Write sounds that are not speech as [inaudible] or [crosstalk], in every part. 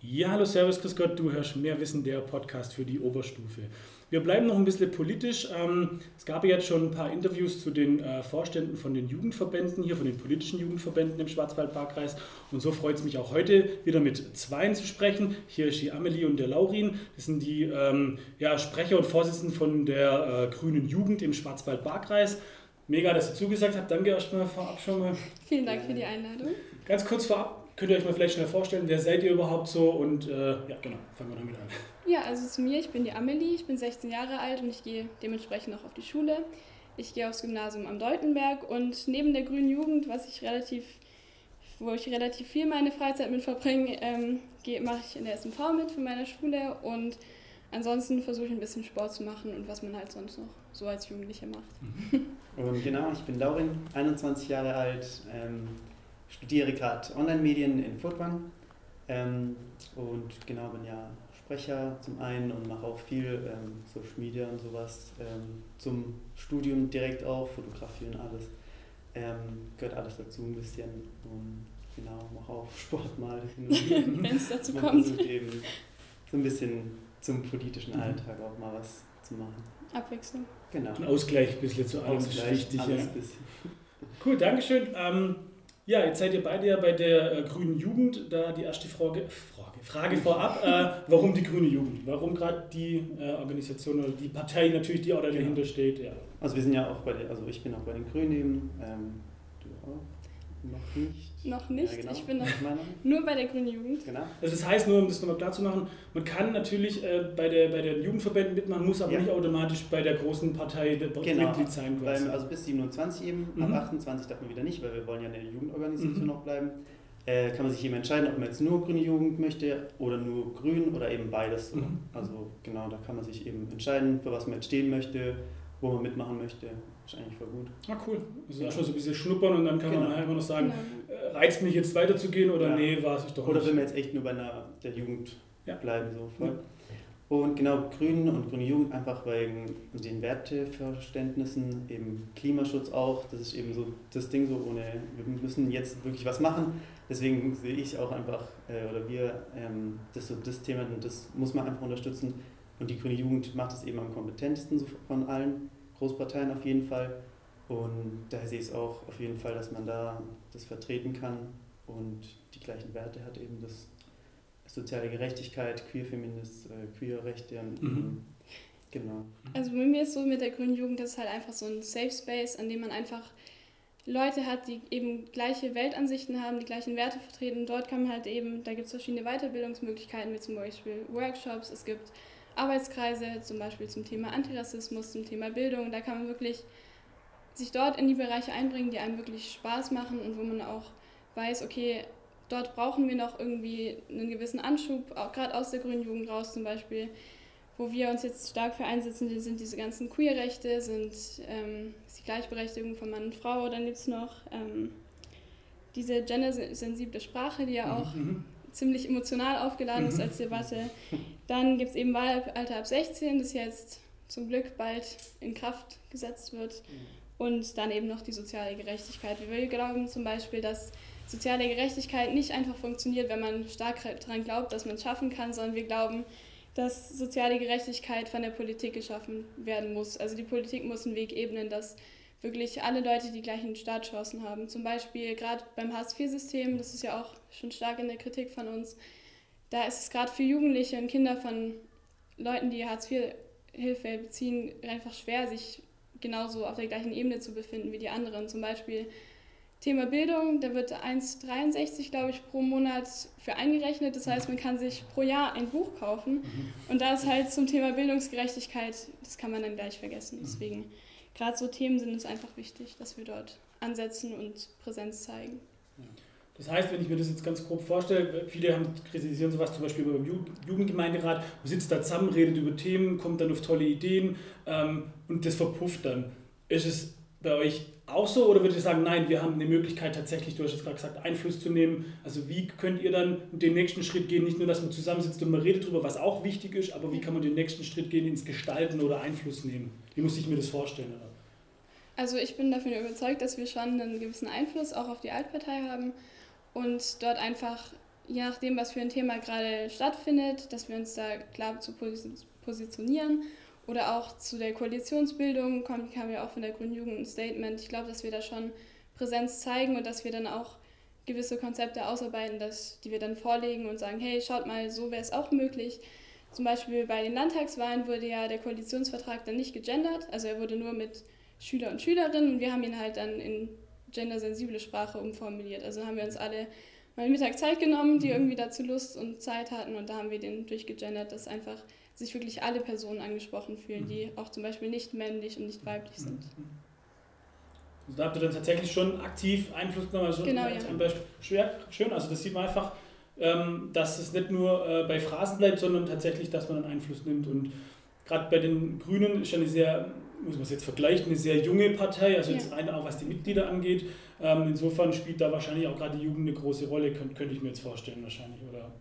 Ja, hallo, Servus, Grüß Gott, du hörst mehr Wissen, der Podcast für die Oberstufe. Wir bleiben noch ein bisschen politisch. Ähm, es gab jetzt schon ein paar Interviews zu den äh, Vorständen von den Jugendverbänden hier, von den politischen Jugendverbänden im Schwarzwaldparkkreis. Und so freut es mich auch heute wieder mit zweien zu sprechen. Hier ist die Amelie und der Laurin. Das sind die ähm, ja, Sprecher und Vorsitzenden von der äh, Grünen Jugend im Schwarzwaldparkkreis. Mega, dass ihr zugesagt habt. Danke erstmal vorab schon mal. Vielen Dank für die Einladung. Ganz kurz vorab, könnt ihr euch mal vielleicht schnell vorstellen, wer seid ihr überhaupt so? Und äh, ja, genau, fangen wir damit an. Ja, also zu mir, ich bin die Amelie, ich bin 16 Jahre alt und ich gehe dementsprechend noch auf die Schule. Ich gehe aufs Gymnasium am Deutenberg und neben der Grünen Jugend, was ich relativ, wo ich relativ viel meine Freizeit mit verbringe, ähm, mache ich in der SMV mit für meine Schule und ansonsten versuche ich ein bisschen Sport zu machen und was man halt sonst noch so als Jugendliche macht. Mhm. Und genau, ich bin Laurin, 21 Jahre alt, ähm, studiere gerade Online-Medien in Furtwang ähm, und genau bin ja Sprecher zum einen und mache auch viel ähm, Social Media und sowas ähm, zum Studium direkt auch, Fotografie und alles. Ähm, gehört alles dazu ein bisschen und genau, mache auch [laughs] Sport mal. [laughs] Wenn es dazu kommt. eben so ein bisschen zum politischen mhm. Alltag auch mal was zu machen. Abwechslung. Genau. Ein Ausgleich ein bisschen zu allem ist wichtig. Ja. Cool, Dankeschön. Ja, jetzt seid ihr beide ja bei der äh, Grünen Jugend. Da die erste Frage, Frage, Frage vorab, äh, warum die Grüne Jugend? Warum gerade die äh, Organisation oder die Partei natürlich, die auch da dahinter genau. steht? Ja. Also wir sind ja auch bei der, also ich bin auch bei den Grünen eben, ähm, du auch. Noch nicht. Noch nicht. Ja, genau. Ich bin noch nur bei der Grünen Jugend. Genau. Also das heißt, nur um das nochmal klar zu machen, man kann natürlich äh, bei, der, bei den Jugendverbänden mitmachen, muss aber ja. nicht automatisch bei der großen Partei genau. Mitglied sein. Quasi. also bis 27 eben, mhm. ab 28 darf man wieder nicht, weil wir wollen ja in der Jugendorganisation mhm. noch bleiben. Äh, kann man sich eben entscheiden, ob man jetzt nur grüne Jugend möchte oder nur grün oder eben beides. Mhm. Also genau, da kann man sich eben entscheiden, für was man jetzt stehen möchte, wo man mitmachen möchte ist eigentlich voll gut. Ah, cool. Also ja. schon so ein bisschen schnuppern und dann kann genau. man halt immer noch sagen, genau. Äh, reizt mich jetzt weiterzugehen oder ja. nee, war es ich doch Oder nicht. will man jetzt echt nur bei einer, der Jugend ja. bleiben. So voll. Und genau, Grünen und Grüne Jugend einfach wegen den Werteverständnissen, eben Klimaschutz auch, das ist eben so das Ding so ohne, wir müssen jetzt wirklich was machen. Deswegen sehe ich auch einfach, äh, oder wir, ähm, das so das Thema und das muss man einfach unterstützen. Und die Grüne Jugend macht es eben am kompetentesten von allen. Großparteien auf jeden Fall. Und daher sehe ich es auch auf jeden Fall, dass man da das vertreten kann und die gleichen Werte hat, eben das soziale Gerechtigkeit, Queer-Feminist, äh, Queer-Rechte und mhm. genau. Also bei mir ist so mit der Grünen Jugend, das ist halt einfach so ein Safe Space, an dem man einfach Leute hat, die eben gleiche Weltansichten haben, die gleichen Werte vertreten. Dort kann man halt eben, da gibt es verschiedene Weiterbildungsmöglichkeiten, wie zum Beispiel Workshops, es gibt Arbeitskreise, zum Beispiel zum Thema Antirassismus, zum Thema Bildung. Da kann man wirklich sich dort in die Bereiche einbringen, die einem wirklich Spaß machen und wo man auch weiß, okay, dort brauchen wir noch irgendwie einen gewissen Anschub, auch gerade aus der Grünen Jugend raus zum Beispiel, wo wir uns jetzt stark für einsetzen, sind diese ganzen Queer-Rechte, sind ähm, die Gleichberechtigung von Mann und Frau, dann gibt es noch ähm, diese gendersensible Sprache, die ja mhm, auch mhm ziemlich emotional aufgeladen ist mhm. als Debatte. Dann gibt es eben Wahlalter ab 16, das jetzt zum Glück bald in Kraft gesetzt wird. Mhm. Und dann eben noch die soziale Gerechtigkeit. Wir glauben zum Beispiel, dass soziale Gerechtigkeit nicht einfach funktioniert, wenn man stark daran glaubt, dass man es schaffen kann, sondern wir glauben, dass soziale Gerechtigkeit von der Politik geschaffen werden muss. Also die Politik muss einen Weg ebnen, dass wirklich alle Leute die gleichen Startchancen haben. Zum Beispiel gerade beim Hartz-IV-System, das ist ja auch schon stark in der Kritik von uns, da ist es gerade für Jugendliche und Kinder von Leuten, die Hartz-IV-Hilfe beziehen, einfach schwer, sich genauso auf der gleichen Ebene zu befinden wie die anderen. Zum Beispiel Thema Bildung, da wird 1,63, glaube ich, pro Monat für eingerechnet. Das heißt, man kann sich pro Jahr ein Buch kaufen. Mhm. Und da ist halt zum Thema Bildungsgerechtigkeit, das kann man dann gleich vergessen. Deswegen gerade so Themen sind es einfach wichtig, dass wir dort ansetzen und Präsenz zeigen. Das heißt, wenn ich mir das jetzt ganz grob vorstelle, viele haben kritisieren sowas zum Beispiel beim Jugendgemeinderat, man sitzt da zusammen, redet über Themen, kommt dann auf tolle Ideen ähm, und das verpufft dann. Ist es bei euch auch so oder würdet ihr sagen, nein, wir haben eine Möglichkeit tatsächlich, du hast jetzt gerade gesagt, Einfluss zu nehmen? Also wie könnt ihr dann den nächsten Schritt gehen? Nicht nur, dass man zusammensitzt und man redet darüber, was auch wichtig ist, aber wie kann man den nächsten Schritt gehen ins Gestalten oder Einfluss nehmen? Wie muss ich mir das vorstellen? Also ich bin davon überzeugt, dass wir schon einen gewissen Einfluss auch auf die Altpartei haben und dort einfach je nachdem, was für ein Thema gerade stattfindet, dass wir uns da klar zu positionieren. Oder auch zu der Koalitionsbildung kommt, kam ja auch von der Grünen Jugend ein Statement. Ich glaube, dass wir da schon Präsenz zeigen und dass wir dann auch gewisse Konzepte ausarbeiten, dass, die wir dann vorlegen und sagen, hey, schaut mal, so wäre es auch möglich. Zum Beispiel bei den Landtagswahlen wurde ja der Koalitionsvertrag dann nicht gegendert, also er wurde nur mit Schüler und Schülerinnen und wir haben ihn halt dann in gendersensible Sprache umformuliert. Also haben wir uns alle mal einen Mittag Zeit genommen, die mhm. irgendwie dazu Lust und Zeit hatten und da haben wir den durchgegendert, dass einfach sich wirklich alle Personen angesprochen fühlen, die mhm. auch zum Beispiel nicht männlich und nicht weiblich sind. Also da habt ihr dann tatsächlich schon aktiv Einfluss genommen. Also genau, ja. Schwer, schön, also das sieht man einfach, ähm, dass es nicht nur äh, bei Phrasen bleibt, sondern tatsächlich, dass man einen Einfluss nimmt. Und gerade bei den Grünen ist ja eine sehr muss man es jetzt vergleichen, eine sehr junge Partei, also jetzt rein auch was die Mitglieder angeht. Ähm, insofern spielt da wahrscheinlich auch gerade die Jugend eine große Rolle, könnte, könnte ich mir jetzt vorstellen wahrscheinlich. Oder,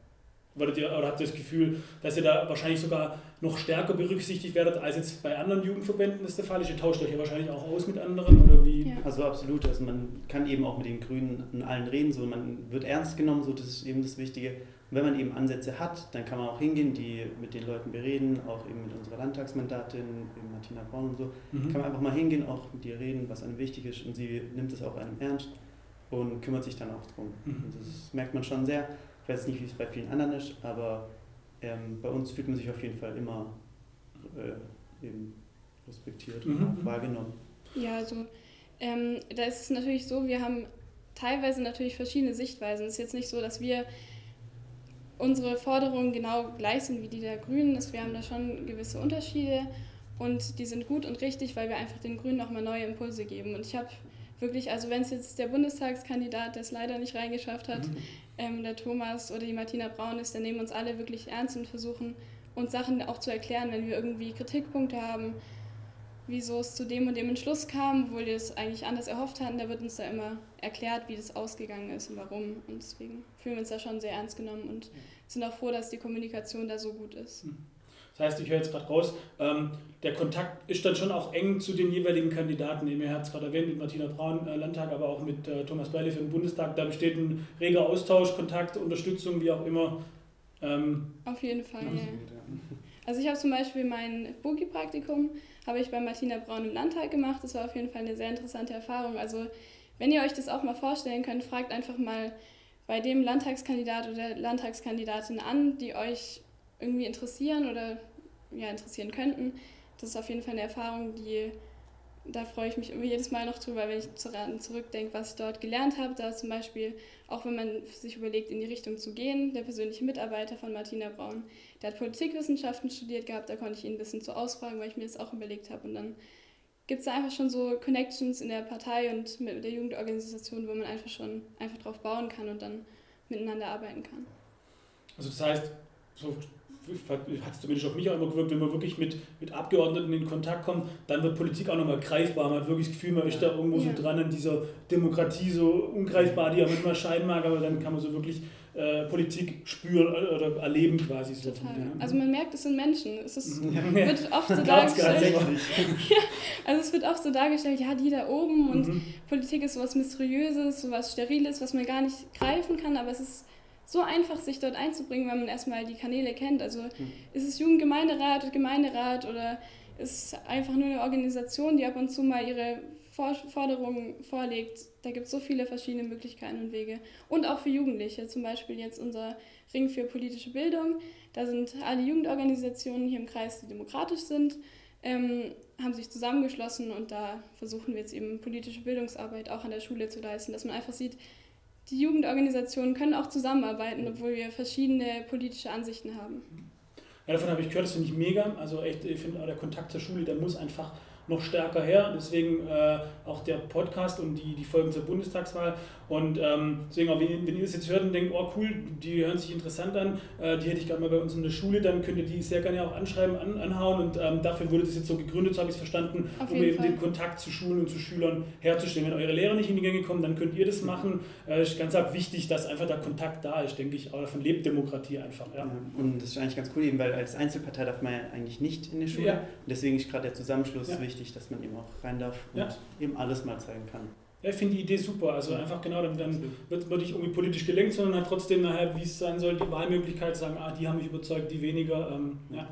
würdet ihr, oder habt ihr das Gefühl, dass ihr da wahrscheinlich sogar noch stärker berücksichtigt werdet, als jetzt bei anderen Jugendverbänden das der Fall ist? Ihr tauscht euch ja wahrscheinlich auch aus mit anderen oder wie? Ja. Also absolut, also man kann eben auch mit den Grünen in allen reden, so man wird ernst genommen, so das ist eben das Wichtige. Und wenn man eben Ansätze hat, dann kann man auch hingehen, die mit den Leuten bereden, auch eben mit unserer Landtagsmandatin, eben Martina Braun und so. Mhm. Kann man einfach mal hingehen, auch mit ihr reden, was einem wichtig ist und sie nimmt es auch einem ernst und kümmert sich dann auch drum. Mhm. Und das merkt man schon sehr. Ich weiß nicht, wie es bei vielen anderen ist, aber ähm, bei uns fühlt man sich auf jeden Fall immer äh, eben respektiert mhm. und wahrgenommen. Ja, also ähm, da ist es natürlich so, wir haben teilweise natürlich verschiedene Sichtweisen. Es ist jetzt nicht so, dass wir unsere Forderungen genau gleich sind wie die der Grünen. Wir haben da schon gewisse Unterschiede und die sind gut und richtig, weil wir einfach den Grünen nochmal neue Impulse geben. Und ich habe wirklich, also wenn es jetzt der Bundestagskandidat, der es leider nicht reingeschafft hat, mhm. Ähm, der Thomas oder die Martina Braun ist, dann nehmen uns alle wirklich ernst und versuchen uns Sachen auch zu erklären, wenn wir irgendwie Kritikpunkte haben, wieso es zu dem und dem Entschluss kam, obwohl wir es eigentlich anders erhofft hatten. Da wird uns da immer erklärt, wie das ausgegangen ist und warum. Und deswegen fühlen wir uns da schon sehr ernst genommen und sind auch froh, dass die Kommunikation da so gut ist. Hm. Das heißt, ich höre jetzt gerade raus, ähm, der Kontakt ist dann schon auch eng zu den jeweiligen Kandidaten. Ihr habt es gerade erwähnt mit Martina Braun, äh, Landtag, aber auch mit äh, Thomas Beile für den Bundestag. Da besteht ein reger Austausch, Kontakt, Unterstützung, wie auch immer. Ähm, Auf jeden Fall, ja. Also ich habe zum Beispiel mein Boogie-Praktikum habe ich bei Martina Braun im Landtag gemacht. Das war auf jeden Fall eine sehr interessante Erfahrung. Also wenn ihr euch das auch mal vorstellen könnt, fragt einfach mal bei dem Landtagskandidat oder Landtagskandidatin an, die euch irgendwie interessieren oder ja, interessieren könnten. Das ist auf jeden Fall eine Erfahrung, die da freue ich mich immer jedes Mal noch drüber, wenn ich zurückdenke, was ich dort gelernt habe. Da zum Beispiel, auch wenn man sich überlegt, in die Richtung zu gehen, der persönliche Mitarbeiter von Martina Braun, der hat Politikwissenschaften studiert gehabt, da konnte ich ihn ein bisschen zu ausfragen, weil ich mir das auch überlegt habe. Und dann gibt es da einfach schon so Connections in der Partei und mit der Jugendorganisation, wo man einfach schon einfach drauf bauen kann und dann miteinander arbeiten kann. Also das heißt, so hat es zumindest auf mich auch immer gewirkt, wenn man wirklich mit, mit Abgeordneten in Kontakt kommt, dann wird Politik auch nochmal greifbar. Man hat wirklich das Gefühl, man ist da irgendwo ja. so dran an dieser Demokratie, so ungreifbar, die auch manchmal scheinen mag, aber dann kann man so wirklich äh, Politik spüren oder erleben quasi. So. Ja. Also man merkt, es sind Menschen. Es ist, [laughs] ja. wird oft so dargestellt. [laughs] ja, also es wird oft so dargestellt, ja, die da oben und mhm. Politik ist sowas Mysteriöses, sowas Steriles, was man gar nicht greifen kann, aber es ist so einfach, sich dort einzubringen, wenn man erstmal die Kanäle kennt. Also mhm. ist es Jugendgemeinderat oder Gemeinderat oder ist es einfach nur eine Organisation, die ab und zu mal ihre Forderungen vorlegt. Da gibt es so viele verschiedene Möglichkeiten und Wege. Und auch für Jugendliche, zum Beispiel jetzt unser Ring für politische Bildung. Da sind alle Jugendorganisationen hier im Kreis, die demokratisch sind, ähm, haben sich zusammengeschlossen und da versuchen wir jetzt eben politische Bildungsarbeit auch an der Schule zu leisten, dass man einfach sieht, die Jugendorganisationen können auch zusammenarbeiten, obwohl wir verschiedene politische Ansichten haben. Ja, davon habe ich gehört, das finde ich mega. Also echt, ich finde der Kontakt zur Schule, der muss einfach noch stärker her. Deswegen äh, auch der Podcast und die, die Folgen zur Bundestagswahl. Und ähm, deswegen auch, wenn, wenn ihr das jetzt hört und denkt, oh cool, die hören sich interessant an, äh, die hätte ich gerade mal bei uns in der Schule, dann könnt ihr die sehr gerne auch anschreiben, an, anhauen. Und ähm, dafür wurde das jetzt so gegründet, so habe ich es verstanden, Auf um eben Fall. den Kontakt zu Schulen und zu Schülern herzustellen. Wenn eure Lehrer nicht in die Gänge kommen, dann könnt ihr das machen. Äh, ist ganz wichtig, dass einfach der Kontakt da ist, denke ich. Aber davon lebt Demokratie einfach. Ja. Und das ist eigentlich ganz cool, eben, weil als Einzelpartei darf man ja eigentlich nicht in die Schule. Ja. Deswegen ist gerade der Zusammenschluss ja. wichtig, dass man eben auch rein darf und eben alles mal zeigen kann. Ja, ich finde die Idee super. Also einfach genau, dann, dann wird man nicht irgendwie politisch gelenkt, sondern hat trotzdem nachher, wie es sein soll, die Wahlmöglichkeit sagen, ah, die haben mich überzeugt, die weniger. Ähm, ja.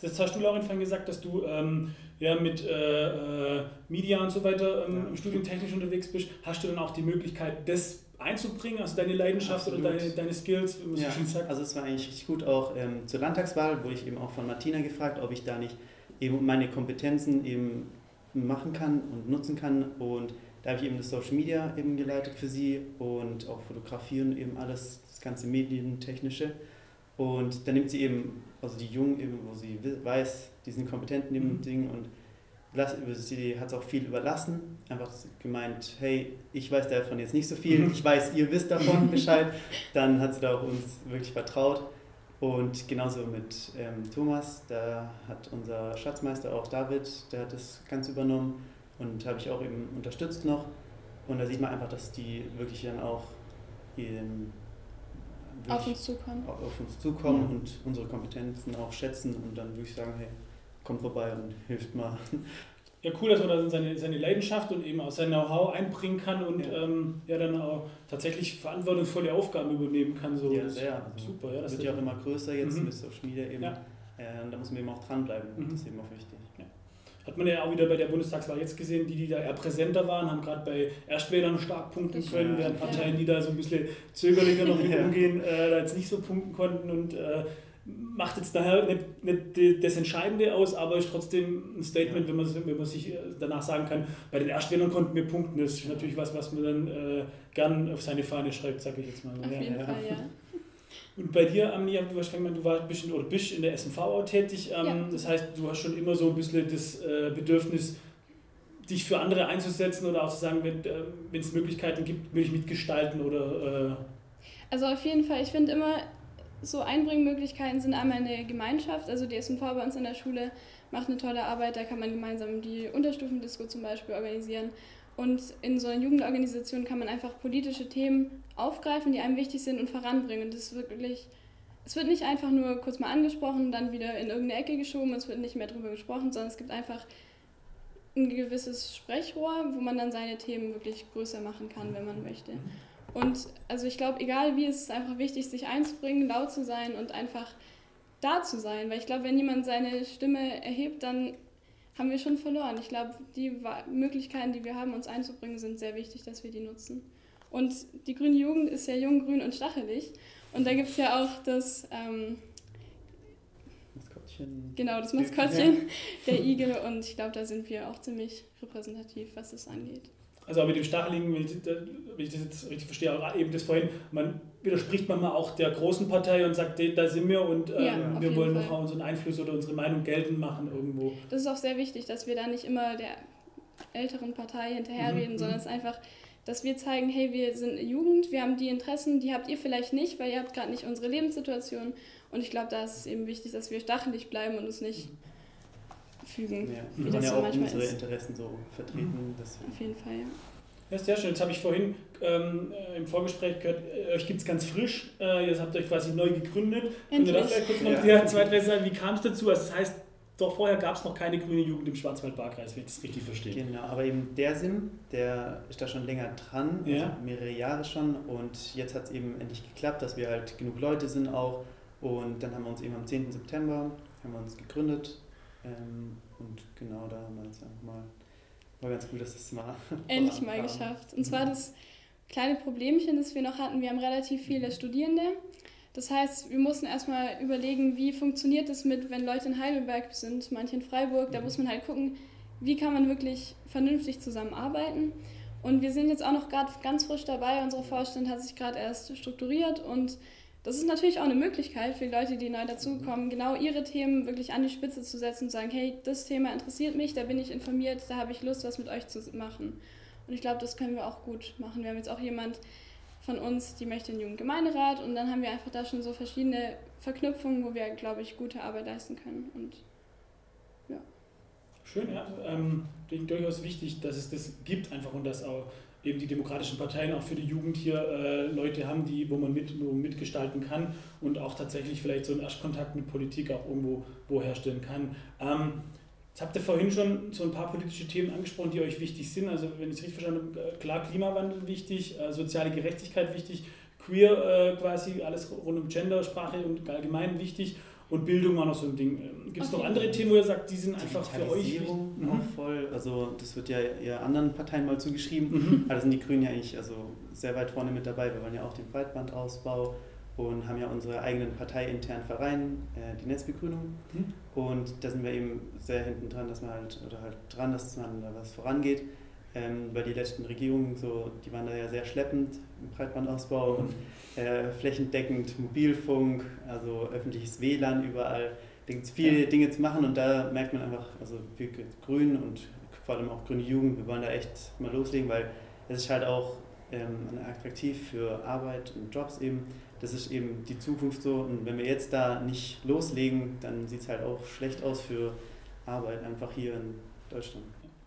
Das hast du, Lauren, vorhin gesagt, dass du ähm, ja, mit äh, äh, Media und so weiter ähm, ja. studientechnisch unterwegs bist. Hast du dann auch die Möglichkeit, das einzubringen, also deine Leidenschaft Absolut. oder deine, deine Skills, wie ja, Also es war eigentlich richtig gut auch ähm, zur Landtagswahl, wurde ich eben auch von Martina gefragt, ob ich da nicht eben meine Kompetenzen eben machen kann und nutzen kann und da habe ich eben das Social Media eben geleitet für sie und auch Fotografieren, eben alles, das ganze Medientechnische. Und dann nimmt sie eben, also die Jungen eben, wo sie weiß, die sind kompetent in dem mhm. Ding und sie hat es auch viel überlassen. Einfach gemeint, hey, ich weiß davon jetzt nicht so viel, mhm. ich weiß, ihr wisst davon [laughs] Bescheid. Dann hat sie da auch uns wirklich vertraut. Und genauso mit ähm, Thomas, da hat unser Schatzmeister auch David, der hat das ganz übernommen und habe ich auch eben unterstützt noch. Und da sieht man einfach, dass die wirklich dann auch ähm, auf uns zukommen, auf uns zukommen mhm. und unsere Kompetenzen auch schätzen und dann würde ich sagen, hey, kommt vorbei und [laughs] hilft mal. Ja, cool, dass man da seine, seine Leidenschaft und eben auch sein Know-how einbringen kann und ja. Ähm, ja dann auch tatsächlich verantwortungsvolle Aufgaben übernehmen kann. So. Ja, sehr. Also super, ja. Das wird ja auch immer größer jetzt mhm. mit Social Media eben. Ja. Äh, da muss man eben auch dranbleiben. Mhm. Das ist eben auch wichtig. Ja. Hat man ja auch wieder bei der Bundestagswahl jetzt gesehen, die, die da eher präsenter waren, haben gerade bei Erstwählern stark punkten können, während Parteien, die da so ein bisschen zögerlicher noch mit [laughs] umgehen, äh, da jetzt nicht so punkten konnten und äh, macht jetzt daher nicht, nicht das Entscheidende aus, aber ist trotzdem ein Statement, wenn man, wenn man sich äh, danach sagen kann, bei den Erstwählern konnten wir punkten. Das ist natürlich was, was man dann äh, gern auf seine Fahne schreibt, sage ich jetzt mal. Auf ja, jeden ja. Fall, ja. Und bei dir, Amnia, du hast du warst bisschen, oder bist in der SMV auch tätig. Ähm, ja. Das heißt, du hast schon immer so ein bisschen das äh, Bedürfnis, dich für andere einzusetzen oder auch zu sagen, wenn äh, es Möglichkeiten gibt, will ich mitgestalten oder. Äh also auf jeden Fall, ich finde immer, so Einbringmöglichkeiten sind einmal eine Gemeinschaft, also die SMV bei uns in der Schule macht eine tolle Arbeit, da kann man gemeinsam die Unterstufendisco zum Beispiel organisieren. Und in so einer Jugendorganisation kann man einfach politische Themen aufgreifen, die einem wichtig sind und voranbringen. Und das ist wirklich, es wird nicht einfach nur kurz mal angesprochen, dann wieder in irgendeine Ecke geschoben, es wird nicht mehr darüber gesprochen, sondern es gibt einfach ein gewisses Sprechrohr, wo man dann seine Themen wirklich größer machen kann, wenn man möchte. Und also ich glaube, egal wie, es ist einfach wichtig, sich einzubringen, laut zu sein und einfach da zu sein. Weil ich glaube, wenn jemand seine Stimme erhebt, dann haben wir schon verloren. Ich glaube, die Möglichkeiten, die wir haben, uns einzubringen, sind sehr wichtig, dass wir die nutzen. Und die grüne Jugend ist ja jung, grün und stachelig. Und da gibt es ja auch das ähm, Maskottchen. Genau, das Maskottchen, der Igel. Und ich glaube, da sind wir auch ziemlich repräsentativ, was das angeht. Also auch mit dem Stacheligen, wenn ich, wenn ich das jetzt richtig verstehe, auch eben das vorhin, man widerspricht man mal auch der großen Partei und sagt, da sind wir und ähm, ja, wir wollen noch unseren Einfluss oder unsere Meinung geltend machen irgendwo. Das ist auch sehr wichtig, dass wir da nicht immer der älteren Partei hinterherreden, mhm. sondern es ist einfach, dass wir zeigen, hey, wir sind Jugend, wir haben die Interessen, die habt ihr vielleicht nicht, weil ihr habt gerade nicht unsere Lebenssituation. Und ich glaube, da ist es eben wichtig, dass wir stachelig bleiben und uns nicht mhm fügen. Ja, wie das ja so auch unsere ist. Interessen so vertreten. Mhm. Auf jeden Fall, ja. Ja, sehr schön. Jetzt habe ich vorhin ähm, äh, im Vorgespräch gehört, äh, euch gibt es ganz frisch. Äh, jetzt habt ihr euch quasi neu gegründet. Könnt ihr da vielleicht kurz noch ja. zwei, drei sagen, wie kam es dazu? Also das heißt, doch vorher gab es noch keine grüne Jugend im Schwarzwald-Barkreis, wenn ich das richtig verstehe. Genau, aber eben der Sinn, der ist da schon länger dran, also ja. also mehrere Jahre schon. Und jetzt hat es eben endlich geklappt, dass wir halt genug Leute sind auch. Und dann haben wir uns eben am 10. September haben wir uns gegründet ähm, und genau da haben wir jetzt einfach mal, war ganz gut, dass es mal. [laughs] Endlich mal geschafft. Und zwar das kleine Problemchen, das wir noch hatten, wir haben relativ viele Studierende. Das heißt, wir mussten erstmal überlegen, wie funktioniert das mit, wenn Leute in Heidelberg sind, manche in Freiburg. Da muss man halt gucken, wie kann man wirklich vernünftig zusammenarbeiten. Und wir sind jetzt auch noch gerade ganz frisch dabei. Unsere Vorstand hat sich gerade erst strukturiert und das ist natürlich auch eine Möglichkeit für die Leute, die neu dazukommen, genau ihre Themen wirklich an die Spitze zu setzen und sagen, hey, das Thema interessiert mich, da bin ich informiert, da habe ich Lust, was mit euch zu machen. Und ich glaube, das können wir auch gut machen. Wir haben jetzt auch jemand von uns, die möchte den Jugendgemeinderat und dann haben wir einfach da schon so verschiedene Verknüpfungen, wo wir, glaube ich, gute Arbeit leisten können. Und ja. Schön, ja. Ähm, durchaus wichtig, dass es das gibt einfach und dass auch eben die demokratischen Parteien auch für die Jugend hier äh, Leute haben, die, wo man mit, wo mitgestalten kann und auch tatsächlich vielleicht so einen Erstkontakt mit Politik auch irgendwo wo herstellen kann. Ähm, Jetzt habt ihr vorhin schon so ein paar politische Themen angesprochen, die euch wichtig sind. Also wenn ich es richtig verstanden habe, äh, klar Klimawandel wichtig, äh, soziale Gerechtigkeit wichtig, queer äh, quasi, alles rund um Gender, Sprache und allgemein wichtig und Bildung war noch so ein Ding. Ähm, Gibt es noch andere Themen, wo ihr sagt, die sind einfach für euch wichtig? Mhm. auch voll, also das wird ja eher anderen Parteien mal zugeschrieben, mhm. aber da sind die Grünen ja eigentlich also sehr weit vorne mit dabei. Wir wollen ja auch den Breitbandausbau und haben ja unsere eigenen parteiinternen Verein, äh, die Netzbegrünung. Mhm. Und da sind wir eben sehr hinten dran, dass man halt, oder halt dran, dass man da was vorangeht. Ähm, weil die letzten Regierungen, so, die waren da ja sehr schleppend im Breitbandausbau und äh, flächendeckend Mobilfunk, also öffentliches WLAN überall. Da gibt es viele. Dinge zu machen und da merkt man einfach, also wir Grünen und vor allem auch Grüne Jugend, wir wollen da echt mal loslegen, weil es ist halt auch ähm, attraktiv für Arbeit und Jobs eben das ist eben die Zukunft so. Und wenn wir jetzt da nicht loslegen, dann sieht es halt auch schlecht aus für Arbeit einfach hier in Deutschland.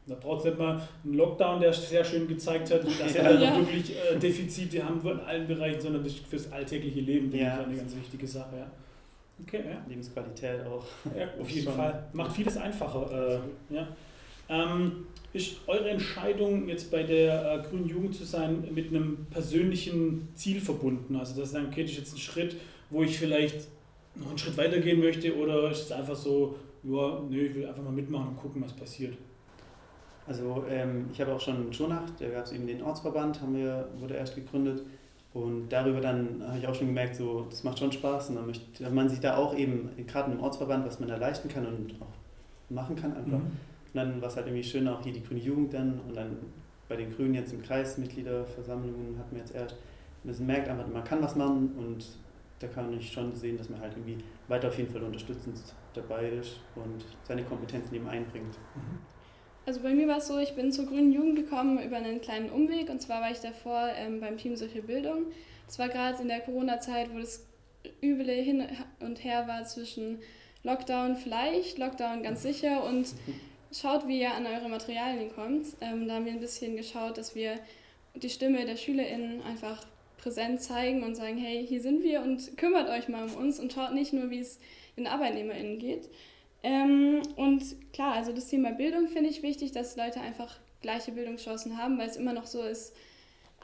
Da braucht es nicht mal einen Lockdown, der sehr schön gezeigt hat, dass [laughs] wir ja. ja. wirklich äh, Defizite haben in allen Bereichen, sondern das fürs alltägliche Leben ja. ist eine ganz wichtige Sache. Ja. Okay, ja. Lebensqualität auch. Ja, [laughs] auf jeden Fall. Macht vieles einfacher. Äh, ja. Ähm, ist eure Entscheidung, jetzt bei der äh, Grünen Jugend zu sein, mit einem persönlichen Ziel verbunden? Also, dass sagen, okay, das ist jetzt ein Schritt, wo ich vielleicht noch einen Schritt weitergehen möchte, oder ist es einfach so, ja, nö, ich will einfach mal mitmachen und gucken, was passiert? Also, ähm, ich habe auch schon in Schonach, da gab es eben den Ortsverband, haben wir, wurde erst gegründet. Und darüber dann habe ich auch schon gemerkt, so, das macht schon Spaß. Und dann möchte man sich da auch eben, gerade im Ortsverband, was man da leisten kann und auch machen kann, einfach. Mhm dann war es halt irgendwie schön, auch hier die Grüne Jugend dann und dann bei den Grünen jetzt im Kreis Mitgliederversammlungen hatten wir jetzt erst. Man merkt einfach, man kann was machen und da kann ich schon sehen, dass man halt irgendwie weiter auf jeden Fall unterstützend dabei ist und seine Kompetenzen eben einbringt. Mhm. Also bei mir war es so, ich bin zur Grünen Jugend gekommen über einen kleinen Umweg und zwar war ich davor ähm, beim Team Solche Bildung. Das war gerade in der Corona-Zeit, wo das üble hin und her war zwischen Lockdown vielleicht, Lockdown ganz sicher und schaut, wie ihr an eure Materialien kommt. Ähm, da haben wir ein bisschen geschaut, dass wir die Stimme der SchülerInnen einfach präsent zeigen und sagen, hey, hier sind wir und kümmert euch mal um uns und schaut nicht nur, wie es den ArbeitnehmerInnen geht. Ähm, und klar, also das Thema Bildung finde ich wichtig, dass Leute einfach gleiche Bildungschancen haben, weil es immer noch so ist,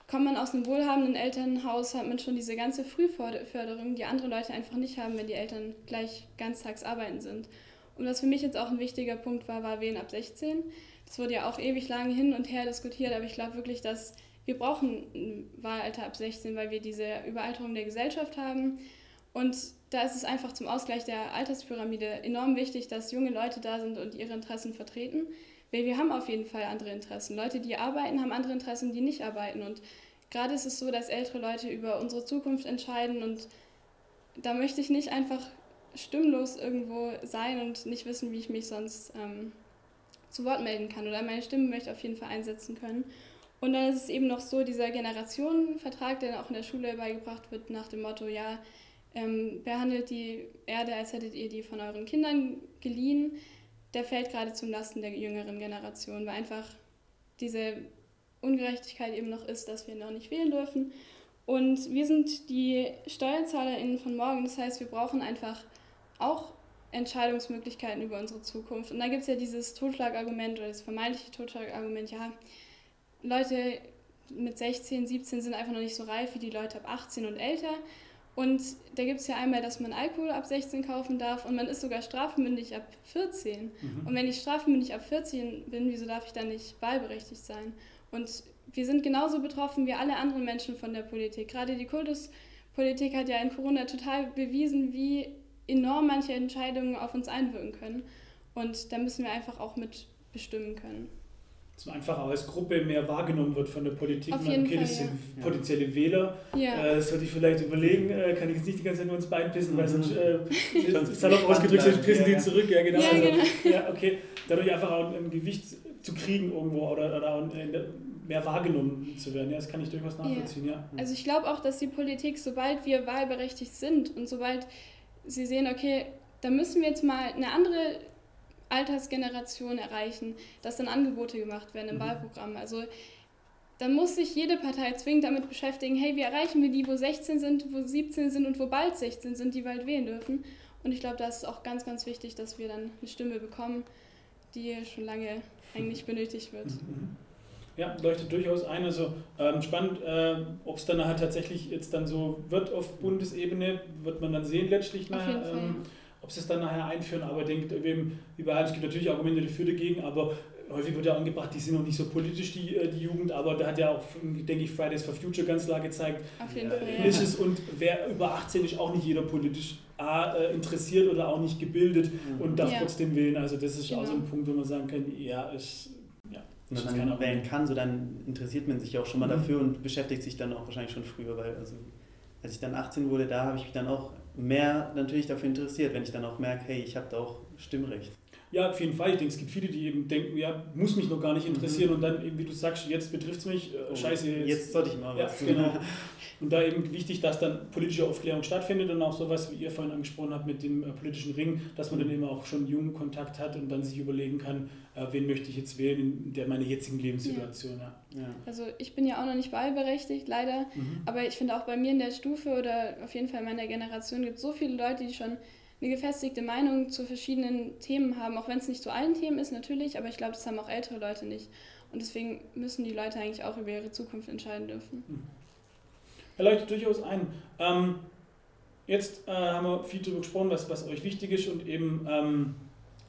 kommt man aus einem wohlhabenden Elternhaus, hat man schon diese ganze Frühförderung, die andere Leute einfach nicht haben, wenn die Eltern gleich ganztags arbeiten sind. Und was für mich jetzt auch ein wichtiger Punkt war, war Wählen ab 16. Das wurde ja auch ewig lange hin und her diskutiert, aber ich glaube wirklich, dass wir brauchen ein Wahlalter ab 16, weil wir diese Überalterung der Gesellschaft haben. Und da ist es einfach zum Ausgleich der Alterspyramide enorm wichtig, dass junge Leute da sind und ihre Interessen vertreten. Weil wir haben auf jeden Fall andere Interessen. Leute, die arbeiten, haben andere Interessen, die nicht arbeiten. Und gerade ist es so, dass ältere Leute über unsere Zukunft entscheiden. Und da möchte ich nicht einfach stimmlos irgendwo sein und nicht wissen, wie ich mich sonst ähm, zu Wort melden kann oder meine Stimme möchte auf jeden Fall einsetzen können. Und dann ist es eben noch so, dieser Generationenvertrag, der auch in der Schule beigebracht wird, nach dem Motto, ja, ähm, behandelt die Erde, als hättet ihr die von euren Kindern geliehen, der fällt gerade zum Lasten der jüngeren Generation, weil einfach diese Ungerechtigkeit eben noch ist, dass wir noch nicht wählen dürfen. Und wir sind die SteuerzahlerInnen von morgen, das heißt, wir brauchen einfach auch Entscheidungsmöglichkeiten über unsere Zukunft. Und da gibt es ja dieses Totschlagargument oder das vermeintliche Totschlagargument, ja, Leute mit 16, 17 sind einfach noch nicht so reif wie die Leute ab 18 und älter. Und da gibt es ja einmal, dass man Alkohol ab 16 kaufen darf und man ist sogar strafmündig ab 14. Mhm. Und wenn ich strafmündig ab 14 bin, wieso darf ich dann nicht wahlberechtigt sein? Und wir sind genauso betroffen wie alle anderen Menschen von der Politik. Gerade die Kultuspolitik hat ja in Corona total bewiesen, wie enorm manche Entscheidungen auf uns einwirken können. Und da müssen wir einfach auch mit bestimmen können. Dass man einfach als Gruppe mehr wahrgenommen wird von der Politik. Auf jeden okay, Fall, das sind ja. potenzielle Wähler. Ja. Äh, das sollte ich vielleicht überlegen. Äh, kann ich jetzt nicht die ganze Zeit nur ins Bein pissen, mhm. weil sonst äh, [laughs] salopp ausgedrückt, sonst pissen ja, die zurück. Ja, genau. Ja, also, genau. ja, okay. Dadurch einfach auch ein Gewicht zu kriegen irgendwo oder, oder mehr wahrgenommen zu werden. Ja, das kann ich durchaus nachvollziehen. Ja. Also ich glaube auch, dass die Politik, sobald wir wahlberechtigt sind und sobald sie sehen, okay, da müssen wir jetzt mal eine andere Altersgeneration erreichen, dass dann Angebote gemacht werden im mhm. Wahlprogramm. Also dann muss sich jede Partei zwingend damit beschäftigen, hey, wie erreichen wir die, wo 16 sind, wo 17 sind und wo bald 16 sind, die bald wählen dürfen. Und ich glaube, da ist auch ganz, ganz wichtig, dass wir dann eine Stimme bekommen, die schon lange eigentlich benötigt wird. Mhm. Ja, leuchtet durchaus ein. Also ähm, spannend, äh, ob es dann nachher tatsächlich jetzt dann so wird auf Bundesebene, wird man dann sehen letztlich nachher. Ähm, ob sie es dann nachher einführen, aber denkt eben, überall, es gibt natürlich Argumente dafür dagegen, aber häufig wird ja angebracht, die sind noch nicht so politisch, die, äh, die Jugend, aber da hat ja auch, denke ich, Fridays for Future ganz klar gezeigt, Auf jeden Fall, äh, ist es und wer über 18 ist, auch nicht jeder politisch A, äh, interessiert oder auch nicht gebildet mhm. und darf ja. trotzdem wählen. Also das ist genau. auch so ein genau. Punkt, wo man sagen kann, ja, ist wenn man wählen kann, so dann interessiert man sich auch schon mal mhm. dafür und beschäftigt sich dann auch wahrscheinlich schon früher, weil also als ich dann 18 wurde, da habe ich mich dann auch mehr natürlich dafür interessiert, wenn ich dann auch merke, hey, ich habe da auch Stimmrecht. Ja, auf jeden Fall. Ich denke, es gibt viele, die eben denken, ja, muss mich noch gar nicht interessieren mhm. und dann eben, wie du sagst, jetzt betrifft es mich, äh, oh, scheiße. Jetzt, jetzt sollte ich mal was. Ja, genau. [laughs] Und da eben wichtig, dass dann politische Aufklärung stattfindet und auch sowas, wie ihr vorhin angesprochen habt mit dem äh, politischen Ring, dass man dann eben auch schon jungen Kontakt hat und dann sich überlegen kann, äh, wen möchte ich jetzt wählen in der meiner jetzigen Lebenssituation. Ja. Ja. Also ich bin ja auch noch nicht wahlberechtigt, leider, mhm. aber ich finde auch bei mir in der Stufe oder auf jeden Fall in meiner Generation gibt es so viele Leute, die schon eine gefestigte Meinung zu verschiedenen Themen haben, auch wenn es nicht zu allen Themen ist natürlich, aber ich glaube, das haben auch ältere Leute nicht. Und deswegen müssen die Leute eigentlich auch über ihre Zukunft entscheiden dürfen. Mhm. Er leuchtet durchaus ein. Ähm, jetzt äh, haben wir viel darüber gesprochen, was, was euch wichtig ist und eben, ähm,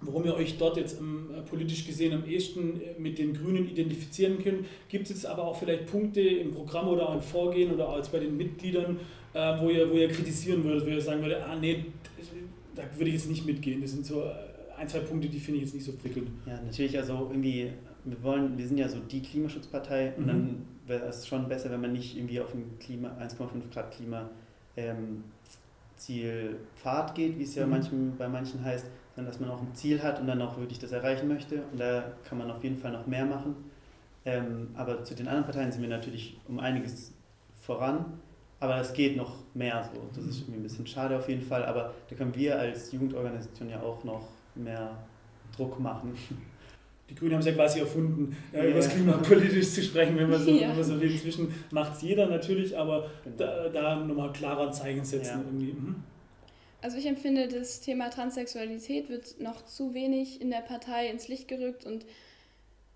warum ihr euch dort jetzt ähm, politisch gesehen am ehesten äh, mit den Grünen identifizieren könnt. Gibt es jetzt aber auch vielleicht Punkte im Programm oder auch im Vorgehen oder auch bei den Mitgliedern, äh, wo, ihr, wo ihr kritisieren würdet, wo ihr sagen würdet, ah nee, da würde ich jetzt nicht mitgehen. Das sind so äh, ein, zwei Punkte, die finde ich jetzt nicht so prickelnd. Ja, natürlich, also irgendwie, wir wollen, wir sind ja so die Klimaschutzpartei mhm. und dann wäre es schon besser, wenn man nicht irgendwie auf ein Klima, 1,5 Grad Klima ähm, Ziel Pfad geht, wie es ja mhm. manchen, bei manchen heißt, sondern dass man auch ein Ziel hat und dann auch wirklich das erreichen möchte. Und da kann man auf jeden Fall noch mehr machen. Ähm, aber zu den anderen Parteien sind wir natürlich um einiges voran. Aber es geht noch mehr so. Das ist irgendwie ein bisschen schade auf jeden Fall. Aber da können wir als Jugendorganisation ja auch noch mehr Druck machen. Die Grünen haben es ja quasi erfunden, äh, über das Klima politisch zu sprechen, wenn man so, ja. wenn man so will. Inzwischen macht es jeder natürlich, aber genau. da, da nochmal klarer Zeichen setzen. Ja. Irgendwie. Mhm. Also ich empfinde, das Thema Transsexualität wird noch zu wenig in der Partei ins Licht gerückt und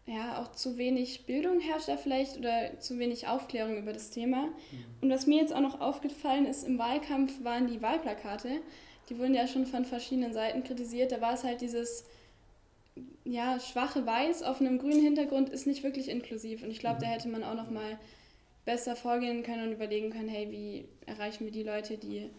ja, auch zu wenig Bildung herrscht da vielleicht oder zu wenig Aufklärung über das Thema. Mhm. Und was mir jetzt auch noch aufgefallen ist, im Wahlkampf waren die Wahlplakate, die wurden ja schon von verschiedenen Seiten kritisiert. Da war es halt dieses ja, schwache Weiß auf einem grünen Hintergrund ist nicht wirklich inklusiv. Und ich glaube, da mhm. hätte man auch noch mal besser vorgehen können und überlegen können, hey, wie erreichen wir die Leute, die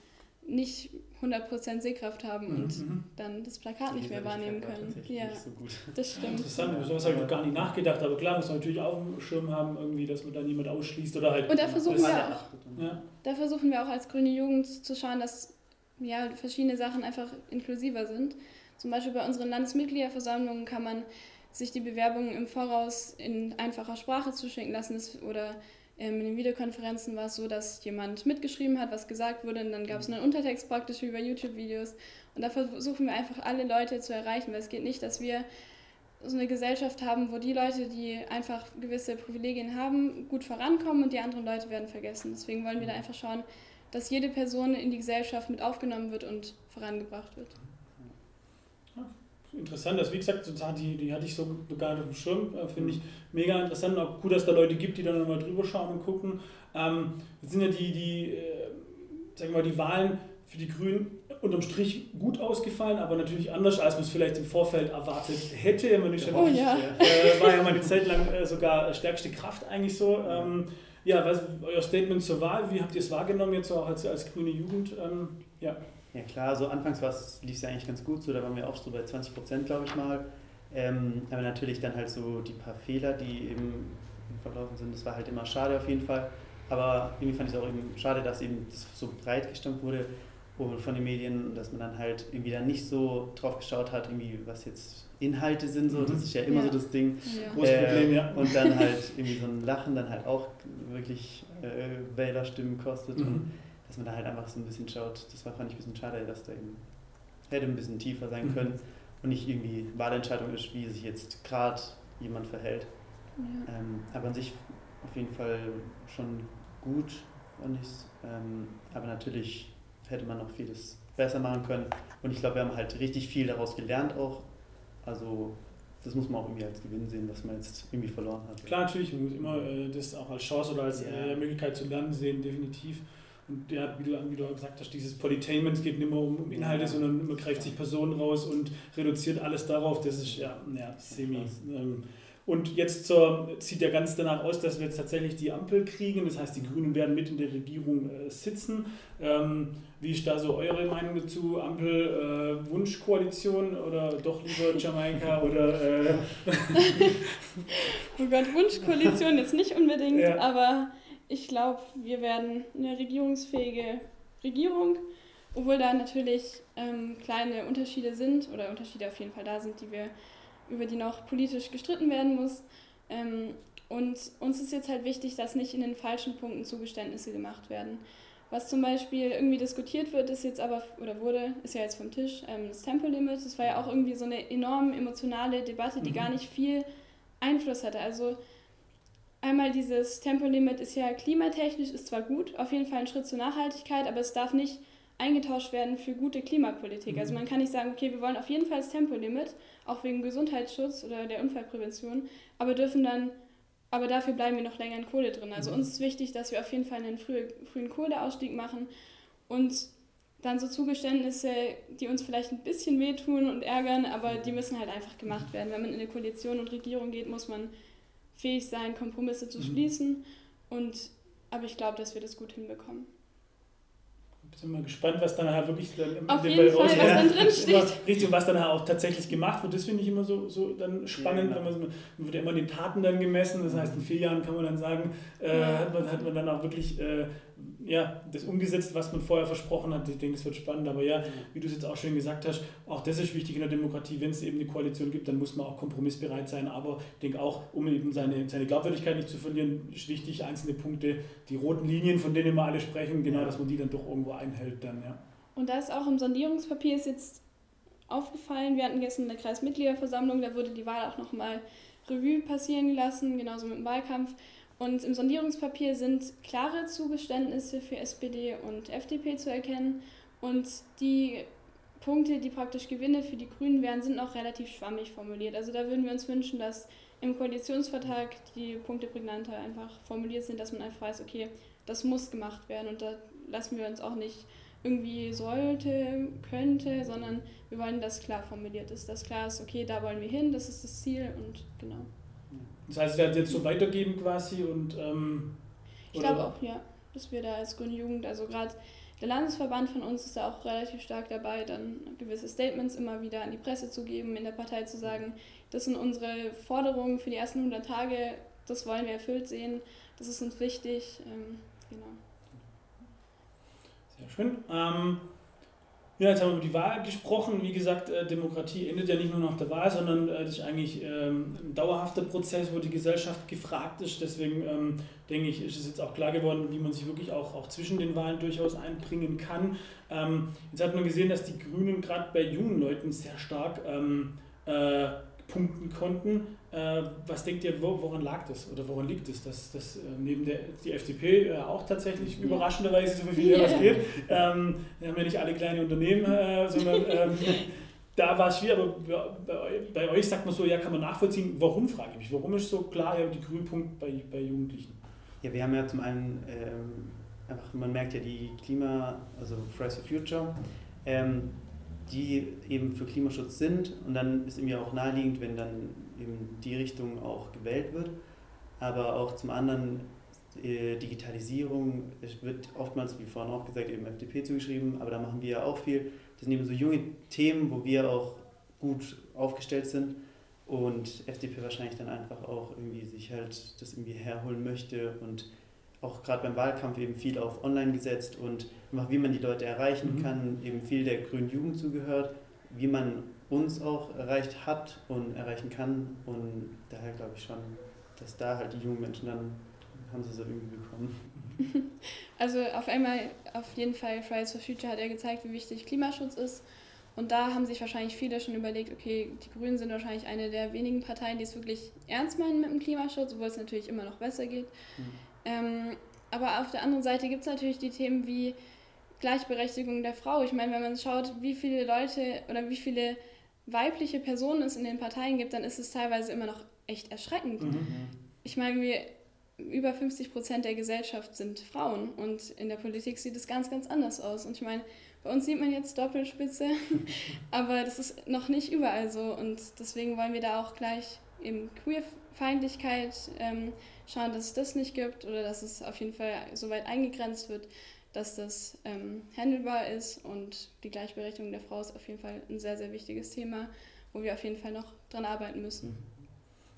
nicht 100% Sehkraft haben mhm, und mhm. dann das Plakat nicht mehr wahrnehmen können. Ja, so das stimmt. Interessant, über sowas habe ich noch gar nicht nachgedacht, aber klar muss man natürlich auch einen Schirm haben, irgendwie, dass man da niemand ausschließt oder halt. Und da versuchen, wir auch, ja. da versuchen wir auch als grüne Jugend zu schauen, dass ja, verschiedene Sachen einfach inklusiver sind. Zum Beispiel bei unseren Landesmitgliederversammlungen kann man sich die Bewerbungen im Voraus in einfacher Sprache zuschicken lassen oder in den Videokonferenzen war es so, dass jemand mitgeschrieben hat, was gesagt wurde und dann gab es einen Untertext praktisch wie bei YouTube-Videos. Und da versuchen wir einfach alle Leute zu erreichen, weil es geht nicht, dass wir so eine Gesellschaft haben, wo die Leute, die einfach gewisse Privilegien haben, gut vorankommen und die anderen Leute werden vergessen. Deswegen wollen wir da einfach schauen, dass jede Person in die Gesellschaft mit aufgenommen wird und vorangebracht wird interessant. Also wie gesagt, die, die hatte ich so gar nicht auf dem Schirm. Äh, finde ich mega interessant. Auch cool, dass da Leute gibt, die dann nochmal drüber schauen und gucken. Ähm, sind ja die, die, äh, sagen wir mal, die Wahlen für die Grünen unterm Strich gut ausgefallen, aber natürlich anders, als man es vielleicht im Vorfeld erwartet hätte. Man ist ja oh, ja. Äh, war ja mal eine Zeit lang äh, sogar stärkste Kraft eigentlich so. Ähm, ja, was, euer Statement zur Wahl, wie habt ihr es wahrgenommen jetzt auch als, als grüne Jugend? Ähm, ja. Ja klar, so anfangs lief es ja eigentlich ganz gut, so da waren wir auch so bei 20 Prozent, glaube ich mal. Ähm, aber natürlich dann halt so die paar Fehler, die eben verlaufen sind, das war halt immer schade auf jeden Fall. Aber irgendwie fand ich es auch eben schade, dass eben das so breit gestimmt wurde von den Medien, dass man dann halt irgendwie dann nicht so drauf geschaut hat, irgendwie was jetzt Inhalte sind, so, mhm. das ist ja immer ja. so das Ding. Ja. Großes äh, Problem, ja. Und dann [laughs] halt irgendwie so ein Lachen dann halt auch wirklich äh, Wählerstimmen kostet. Mhm. Und dass man da halt einfach so ein bisschen schaut. Das war, fand ich ein bisschen schade, dass da eben hätte ein bisschen tiefer sein mhm. können mhm. und nicht irgendwie Wahlentscheidung ist, wie sich jetzt gerade jemand verhält. Ja. Ähm, aber an sich auf jeden Fall schon gut, fand ich ähm, Aber natürlich hätte man noch vieles besser machen können. Und ich glaube, wir haben halt richtig viel daraus gelernt auch. Also das muss man auch irgendwie als Gewinn sehen, was man jetzt irgendwie verloren hat. Klar, natürlich, man muss immer äh, das auch als Chance oder als ja. äh, Möglichkeit zu lernen sehen, definitiv. Und ja, wie du, wie du gesagt hast, dieses Polytainment, es geht nicht mehr um, um Inhalte, sondern man greift sich Personen raus und reduziert alles darauf. Das ist ja, ja semi. Ähm, und jetzt zur, sieht ja ganz danach aus, dass wir jetzt tatsächlich die Ampel kriegen. Das heißt, die Grünen werden mit in der Regierung äh, sitzen. Ähm, wie ist da so eure Meinung dazu? Ampel, äh, Wunschkoalition oder doch lieber Jamaika [laughs] oder. Äh [laughs] oh Gott, Wunschkoalition jetzt nicht unbedingt, ja. aber ich glaube, wir werden eine regierungsfähige Regierung, obwohl da natürlich ähm, kleine Unterschiede sind oder Unterschiede auf jeden Fall da sind, die wir, über die noch politisch gestritten werden muss. Ähm, und uns ist jetzt halt wichtig, dass nicht in den falschen Punkten Zugeständnisse gemacht werden. Was zum Beispiel irgendwie diskutiert wird, ist jetzt aber, oder wurde, ist ja jetzt vom Tisch, ähm, das Tempolimit. Das war ja auch irgendwie so eine enorm emotionale Debatte, die mhm. gar nicht viel Einfluss hatte. Also Einmal dieses Tempolimit ist ja klimatechnisch, ist zwar gut, auf jeden Fall ein Schritt zur Nachhaltigkeit, aber es darf nicht eingetauscht werden für gute Klimapolitik. Also mhm. man kann nicht sagen, okay, wir wollen auf jeden Fall das Tempolimit, auch wegen Gesundheitsschutz oder der Unfallprävention, aber dürfen dann, aber dafür bleiben wir noch länger in Kohle drin. Also mhm. uns ist wichtig, dass wir auf jeden Fall einen frühen, frühen Kohleausstieg machen und dann so Zugeständnisse, die uns vielleicht ein bisschen wehtun und ärgern, aber die müssen halt einfach gemacht werden. Wenn man in eine Koalition und Regierung geht, muss man fähig sein, Kompromisse zu mhm. schließen. Und, aber ich glaube, dass wir das gut hinbekommen. Ich bin mal gespannt, was dann halt wirklich dann Auf jeden Fall, was dann drin steht. Richtig, was dann halt auch tatsächlich gemacht wird, das finde ich immer so, so dann spannend. Ja, genau. man, man, wird ja immer den Taten dann gemessen, das heißt, in vier Jahren kann man dann sagen, äh, ja. hat, man, hat man dann auch wirklich äh, ja, das umgesetzt, was man vorher versprochen hat. Ich denke, das wird spannend. Aber ja, wie du es jetzt auch schön gesagt hast, auch das ist wichtig in der Demokratie. Wenn es eben eine Koalition gibt, dann muss man auch kompromissbereit sein. Aber ich denke auch, um eben seine, seine Glaubwürdigkeit nicht zu verlieren, ist wichtig, einzelne Punkte, die roten Linien, von denen wir alle sprechen, genau, dass man die dann doch irgendwo einhält. Dann, ja. Und da ist auch im Sondierungspapier ist jetzt aufgefallen, wir hatten gestern eine Kreismitgliederversammlung, da wurde die Wahl auch nochmal Revue passieren gelassen, genauso mit dem Wahlkampf. Und im Sondierungspapier sind klare Zugeständnisse für SPD und FDP zu erkennen. Und die Punkte, die praktisch Gewinne für die Grünen wären, sind noch relativ schwammig formuliert. Also da würden wir uns wünschen, dass im Koalitionsvertrag die Punkte prägnanter einfach formuliert sind, dass man einfach weiß, okay, das muss gemacht werden und da lassen wir uns auch nicht irgendwie sollte, könnte, sondern wir wollen, dass klar formuliert ist, dass klar ist, okay, da wollen wir hin, das ist das Ziel und genau. Das heißt, ihr werdet jetzt so weitergeben quasi und. Ähm, ich glaube auch, ja, dass wir da als Grüne Jugend, also gerade der Landesverband von uns ist da auch relativ stark dabei, dann gewisse Statements immer wieder an die Presse zu geben, in der Partei zu sagen, das sind unsere Forderungen für die ersten 100 Tage, das wollen wir erfüllt sehen, das ist uns wichtig. Ähm, genau. Sehr schön. Ähm, ja, jetzt haben wir über die Wahl gesprochen. Wie gesagt, äh, Demokratie endet ja nicht nur nach der Wahl, sondern äh, das ist eigentlich ähm, ein dauerhafter Prozess, wo die Gesellschaft gefragt ist. Deswegen ähm, denke ich, ist es jetzt auch klar geworden, wie man sich wirklich auch, auch zwischen den Wahlen durchaus einbringen kann. Ähm, jetzt hat man gesehen, dass die Grünen gerade bei jungen Leuten sehr stark äh, punkten konnten. Äh, was denkt ihr, woran lag das oder woran liegt es, dass, dass äh, neben der die FDP äh, auch tatsächlich ja. überraschenderweise so viel yeah. was geht? Ähm, wir haben ja nicht alle kleine Unternehmen, äh, sondern ähm, [laughs] da war es schwierig, aber bei, bei, euch sagt man so, ja, kann man nachvollziehen. Warum, frage ich mich. Warum ist so klar ja, die Grünpunkt bei, bei Jugendlichen? Ja, wir haben ja zum einen ähm, einfach, man merkt ja die Klima, also Fridays for Future, ähm, die eben für Klimaschutz sind. Und dann ist mir auch naheliegend, wenn dann eben die Richtung auch gewählt wird. Aber auch zum anderen äh, Digitalisierung, es wird oftmals, wie vorhin auch gesagt, eben FDP zugeschrieben, aber da machen wir ja auch viel. Das sind eben so junge Themen, wo wir auch gut aufgestellt sind und FDP wahrscheinlich dann einfach auch irgendwie sich halt das irgendwie herholen möchte und auch gerade beim Wahlkampf eben viel auf Online gesetzt und einfach wie man die Leute erreichen mhm. kann, eben viel der grünen Jugend zugehört, wie man uns auch erreicht hat und erreichen kann und daher glaube ich schon, dass da halt die jungen Menschen dann haben sie so irgendwie bekommen. [laughs] Also auf einmal, auf jeden Fall, Fridays for Future hat er gezeigt, wie wichtig Klimaschutz ist. Und da haben sich wahrscheinlich viele schon überlegt, okay, die Grünen sind wahrscheinlich eine der wenigen Parteien, die es wirklich ernst meinen mit dem Klimaschutz, obwohl es natürlich immer noch besser geht. Mhm. Ähm, aber auf der anderen Seite gibt es natürlich die Themen wie Gleichberechtigung der Frau. Ich meine, wenn man schaut, wie viele Leute oder wie viele weibliche Personen es in den Parteien gibt, dann ist es teilweise immer noch echt erschreckend. Mhm. Ich meine, wir über 50 Prozent der Gesellschaft sind Frauen und in der Politik sieht es ganz, ganz anders aus. Und ich meine, bei uns sieht man jetzt Doppelspitze, [laughs] aber das ist noch nicht überall so und deswegen wollen wir da auch gleich eben Queerfeindlichkeit ähm, schauen, dass es das nicht gibt oder dass es auf jeden Fall so weit eingegrenzt wird, dass das ähm, handelbar ist und die Gleichberechtigung der Frau ist auf jeden Fall ein sehr, sehr wichtiges Thema, wo wir auf jeden Fall noch dran arbeiten müssen. Mhm.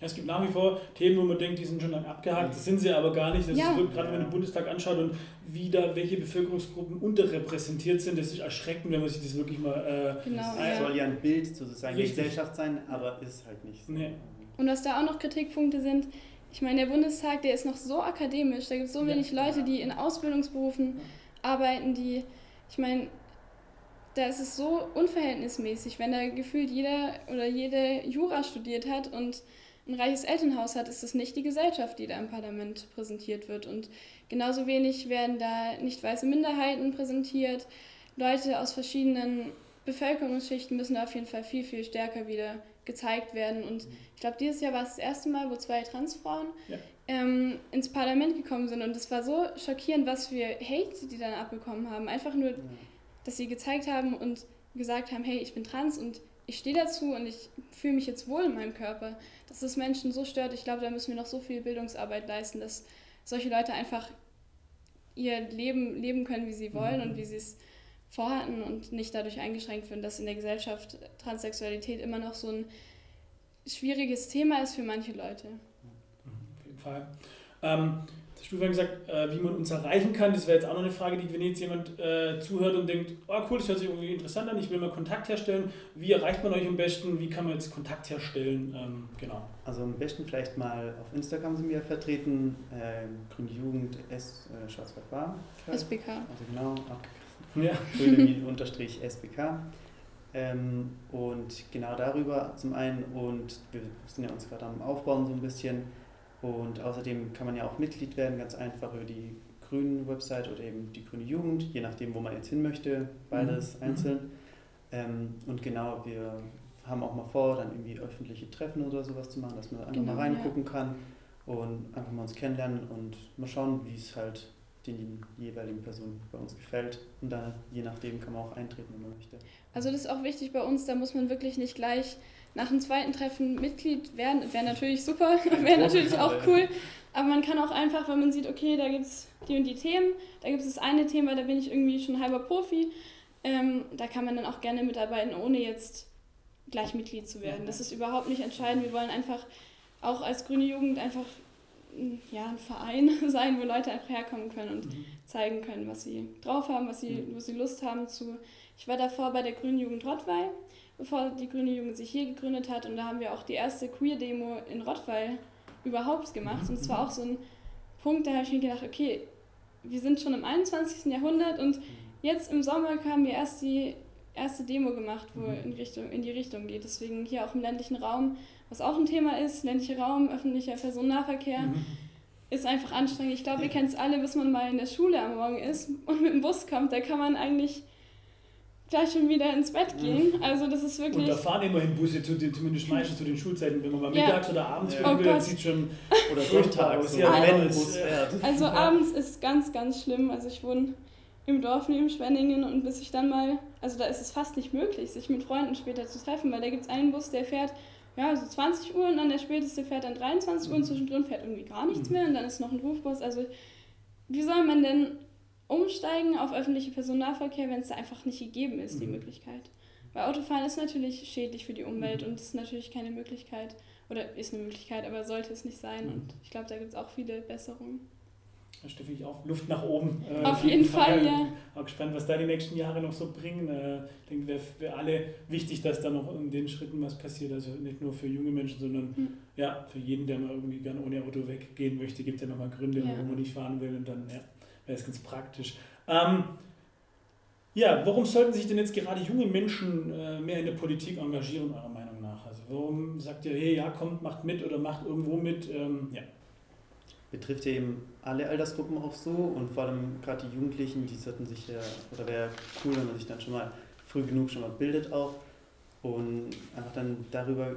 Ja, es gibt nach wie vor Themen, wo man denkt, die sind schon lang abgehakt, das sind sie aber gar nicht. Das ja. ist gerade wenn man den Bundestag anschaut und wie da welche Bevölkerungsgruppen unterrepräsentiert sind, das ist erschreckend, wenn man sich das wirklich mal. Äh, genau, es soll ja ein Bild sozusagen der Gesellschaft sein, aber ist halt nicht so. Nee. Und was da auch noch Kritikpunkte sind, ich meine, der Bundestag, der ist noch so akademisch, da gibt es so wenig Leute, die in Ausbildungsberufen arbeiten, die, ich meine, da ist es so unverhältnismäßig, wenn da gefühlt jeder oder jede Jura studiert hat und ein reiches Elternhaus hat, ist es nicht die Gesellschaft, die da im Parlament präsentiert wird. Und genauso wenig werden da nicht weiße Minderheiten präsentiert. Leute aus verschiedenen Bevölkerungsschichten müssen da auf jeden Fall viel, viel stärker wieder gezeigt werden. Und ich glaube, dieses Jahr war es das erste Mal, wo zwei Transfrauen ja. ähm, ins Parlament gekommen sind. Und es war so schockierend, was für Hate die dann abbekommen haben. Einfach nur, dass sie gezeigt haben und gesagt haben, hey, ich bin trans und ich stehe dazu und ich fühle mich jetzt wohl in meinem Körper. Dass das Menschen so stört, ich glaube, da müssen wir noch so viel Bildungsarbeit leisten, dass solche Leute einfach ihr Leben leben können, wie sie wollen mhm. und wie sie es vorhatten und nicht dadurch eingeschränkt werden, dass in der Gesellschaft Transsexualität immer noch so ein schwieriges Thema ist für manche Leute. Auf jeden Fall. Ähm, hast du vorhin gesagt, äh, wie man uns erreichen kann. Das wäre jetzt auch noch eine Frage, die, wenn jetzt jemand äh, zuhört und denkt, oh cool, das hört sich irgendwie interessant an, ich will mal Kontakt herstellen. Wie erreicht man euch am besten? Wie kann man jetzt Kontakt herstellen? Ähm, genau. Also am besten vielleicht mal auf Instagram sind wir vertreten, äh, Grüne Jugend S äh, Schwarzwald-Bar. SBK. Also genau, ja. Grüne [laughs] unterstrich SBK. Ähm, und genau darüber zum einen und wir sind ja uns gerade am Aufbauen so ein bisschen und außerdem kann man ja auch Mitglied werden, ganz einfach über die Grünen Website oder eben die Grüne Jugend, je nachdem, wo man jetzt hin möchte, beides mhm. einzeln. Ähm, und genau, wir haben auch mal vor, dann irgendwie öffentliche Treffen oder sowas zu machen, dass man einfach genau, mal reingucken ja. kann und einfach mal uns kennenlernen und mal schauen, wie es halt den jeweiligen Personen bei uns gefällt. Und dann je nachdem kann man auch eintreten, wenn man möchte. Also das ist auch wichtig bei uns, da muss man wirklich nicht gleich nach dem zweiten Treffen Mitglied werden, wäre natürlich super, wäre natürlich auch cool. Aber man kann auch einfach, wenn man sieht, okay, da gibt es die und die Themen, da gibt es das eine Thema, da bin ich irgendwie schon halber Profi, ähm, da kann man dann auch gerne mitarbeiten, ohne jetzt gleich Mitglied zu werden. Das ist überhaupt nicht entscheidend. Wir wollen einfach auch als grüne Jugend einfach ja, ein Verein [laughs] sein, wo Leute einfach herkommen können und mhm. zeigen können, was sie drauf haben, was sie, wo sie Lust haben zu. Ich war davor bei der Grünen Jugend Rottweil bevor die Grüne Jugend sich hier gegründet hat. Und da haben wir auch die erste Queer-Demo in Rottweil überhaupt gemacht. Und es war auch so ein Punkt, da habe ich mir gedacht, okay, wir sind schon im 21. Jahrhundert und jetzt im Sommer haben wir erst die erste Demo gemacht, wo mhm. in, Richtung, in die Richtung geht. Deswegen hier auch im ländlichen Raum, was auch ein Thema ist, ländlicher Raum, öffentlicher Personennahverkehr, mhm. ist einfach anstrengend. Ich glaube, ihr kennt es alle, bis man mal in der Schule am Morgen ist und mit dem Bus kommt, da kann man eigentlich gleich schon wieder ins Bett gehen. Also das ist wirklich... Und da fahren immerhin Busse, zu den, zumindest meistens zu den Schulzeiten, wenn man mal ja. mittags oder abends ja. will, oh sieht schon... Oder sonntags, ja, wenn Bus fährt. Also ja. abends ist ganz, ganz schlimm. Also ich wohne im Dorf neben Schwenningen und bis ich dann mal... Also da ist es fast nicht möglich, sich mit Freunden später zu treffen, weil da gibt es einen Bus, der fährt ja, so 20 Uhr und dann der späteste fährt dann 23 Uhr und zwischendrin fährt irgendwie gar nichts mhm. mehr und dann ist noch ein Rufbus. Also wie soll man denn umsteigen auf öffentliche Personennahverkehr, wenn es da einfach nicht gegeben ist, die mhm. Möglichkeit. Weil Autofahren ist natürlich schädlich für die Umwelt mhm. und ist natürlich keine Möglichkeit, oder ist eine Möglichkeit, aber sollte es nicht sein. Und ich glaube, da gibt es auch viele Besserungen. Da stehe ich auch Luft nach oben. Äh, auf jeden Fall, Fall, ja. Auch gespannt, was da die nächsten Jahre noch so bringen. Äh, ich denke, wäre für alle wichtig, dass da noch in den Schritten was passiert. Also nicht nur für junge Menschen, sondern mhm. ja, für jeden, der mal irgendwie gerne ohne Auto weggehen möchte, gibt es ja nochmal Gründe, ja. warum man nicht fahren will. Und dann, ja wäre es ganz praktisch. Ähm, ja, warum sollten sich denn jetzt gerade junge Menschen äh, mehr in der Politik engagieren, eurer Meinung nach? Also warum sagt ihr, hey, ja, kommt, macht mit oder macht irgendwo mit? Ähm, ja. Betrifft ja eben alle Altersgruppen auch so und vor allem gerade die Jugendlichen, die sollten sich ja, oder wäre cool, wenn man sich dann schon mal früh genug schon mal bildet auch. Und einfach dann darüber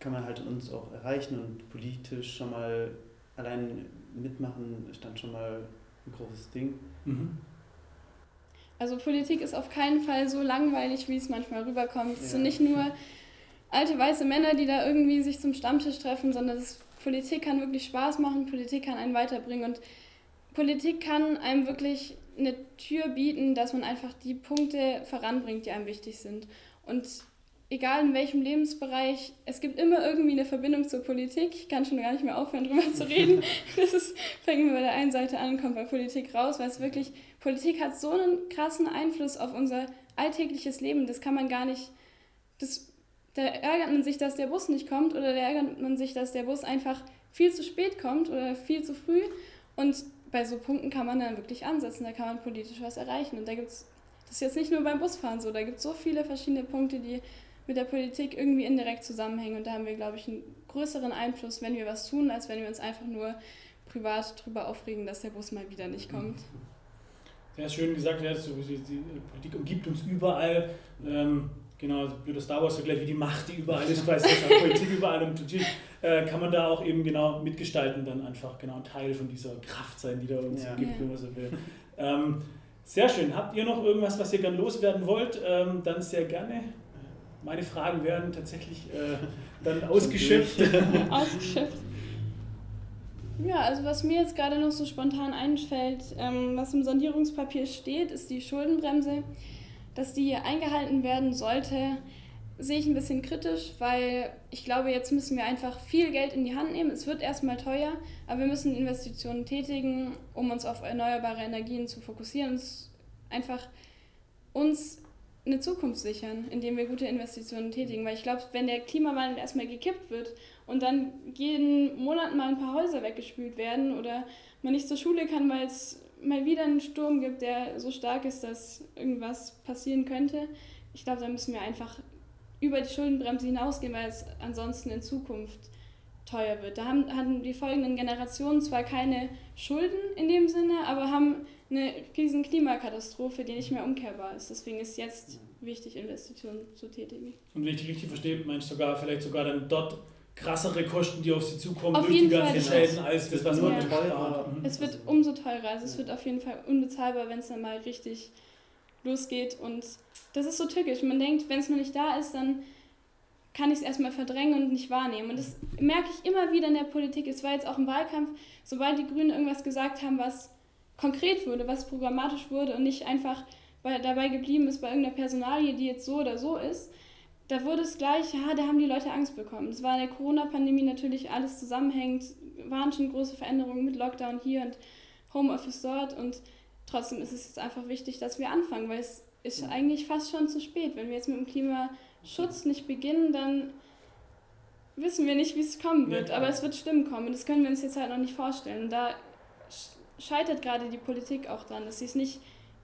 kann man halt uns auch erreichen und politisch schon mal allein mitmachen ist dann schon mal ein großes Ding. Mhm. Also Politik ist auf keinen Fall so langweilig, wie es manchmal rüberkommt. Es sind nicht nur alte weiße Männer, die da irgendwie sich zum Stammtisch treffen, sondern das, Politik kann wirklich Spaß machen, Politik kann einen weiterbringen und Politik kann einem wirklich eine Tür bieten, dass man einfach die Punkte voranbringt, die einem wichtig sind. Und egal in welchem Lebensbereich, es gibt immer irgendwie eine Verbindung zur Politik. Ich kann schon gar nicht mehr aufhören, drüber zu reden. [laughs] Das ist, fängt wir bei der einen Seite an und kommt bei Politik raus, weil es wirklich, Politik hat so einen krassen Einfluss auf unser alltägliches Leben. Das kann man gar nicht, das, da ärgert man sich, dass der Bus nicht kommt oder da ärgert man sich, dass der Bus einfach viel zu spät kommt oder viel zu früh. Und bei so Punkten kann man dann wirklich ansetzen, da kann man politisch was erreichen. Und da gibt es, das ist jetzt nicht nur beim Busfahren so, da gibt es so viele verschiedene Punkte, die mit der Politik irgendwie indirekt zusammenhängen. Und da haben wir, glaube ich, einen größeren Einfluss, wenn wir was tun, als wenn wir uns einfach nur privat darüber aufregen, dass der Bus mal wieder nicht kommt. Sehr schön gesagt, ja, die, Politik umgibt uns überall. Ähm, genau, blöder Star Wars-Vergleich, wie die Macht, die überall ist, weiß ich, Politik überall. Und natürlich äh, kann man da auch eben genau mitgestalten, dann einfach genau ein Teil von dieser Kraft sein, die da uns ja. gibt, wenn man so will. Ähm, sehr schön. Habt ihr noch irgendwas, was ihr gerne loswerden wollt? Ähm, dann sehr gerne meine Fragen werden tatsächlich äh, dann ausgeschöpft. [laughs] ausgeschöpft. Ja, also was mir jetzt gerade noch so spontan einfällt, ähm, was im Sondierungspapier steht, ist die Schuldenbremse. Dass die eingehalten werden sollte, sehe ich ein bisschen kritisch, weil ich glaube, jetzt müssen wir einfach viel Geld in die Hand nehmen. Es wird erstmal teuer, aber wir müssen Investitionen tätigen, um uns auf erneuerbare Energien zu fokussieren und einfach uns eine Zukunft sichern, indem wir gute Investitionen tätigen. Weil ich glaube, wenn der Klimawandel erstmal gekippt wird und dann jeden Monat mal ein paar Häuser weggespült werden oder man nicht zur Schule kann, weil es mal wieder einen Sturm gibt, der so stark ist, dass irgendwas passieren könnte, ich glaube, da müssen wir einfach über die Schuldenbremse hinausgehen, weil es ansonsten in Zukunft teuer wird. Da haben, haben die folgenden Generationen zwar keine Schulden in dem Sinne, aber haben eine riesen Klimakatastrophe, die nicht mehr umkehrbar ist. Deswegen ist jetzt wichtig, Investitionen zu tätigen. Und wenn ich dich richtig verstehe, meinst du sogar vielleicht sogar dann dort krassere Kosten, die auf sie zukommen auf durch die ganzen Schäden, als das, was man ja. teurer. Es wird umso teurer. Also es wird auf jeden Fall unbezahlbar, wenn es dann mal richtig losgeht. Und das ist so tückisch. Man denkt, wenn es noch nicht da ist, dann kann ich es erstmal verdrängen und nicht wahrnehmen. Und das merke ich immer wieder in der Politik. Es war jetzt auch im Wahlkampf, sobald die Grünen irgendwas gesagt haben, was konkret wurde, was programmatisch wurde und nicht einfach bei, dabei geblieben ist bei irgendeiner Personalie, die jetzt so oder so ist, da wurde es gleich, ja, da haben die Leute Angst bekommen. Es war in der Corona-Pandemie natürlich alles zusammenhängend, waren schon große Veränderungen mit Lockdown hier und Homeoffice dort und trotzdem ist es jetzt einfach wichtig, dass wir anfangen, weil es ist eigentlich fast schon zu spät. Wenn wir jetzt mit dem Klimaschutz nicht beginnen, dann wissen wir nicht, wie es kommen wird, aber es wird Stimmen kommen und das können wir uns jetzt halt noch nicht vorstellen. Und da scheitert gerade die Politik auch dran, dass sie es nicht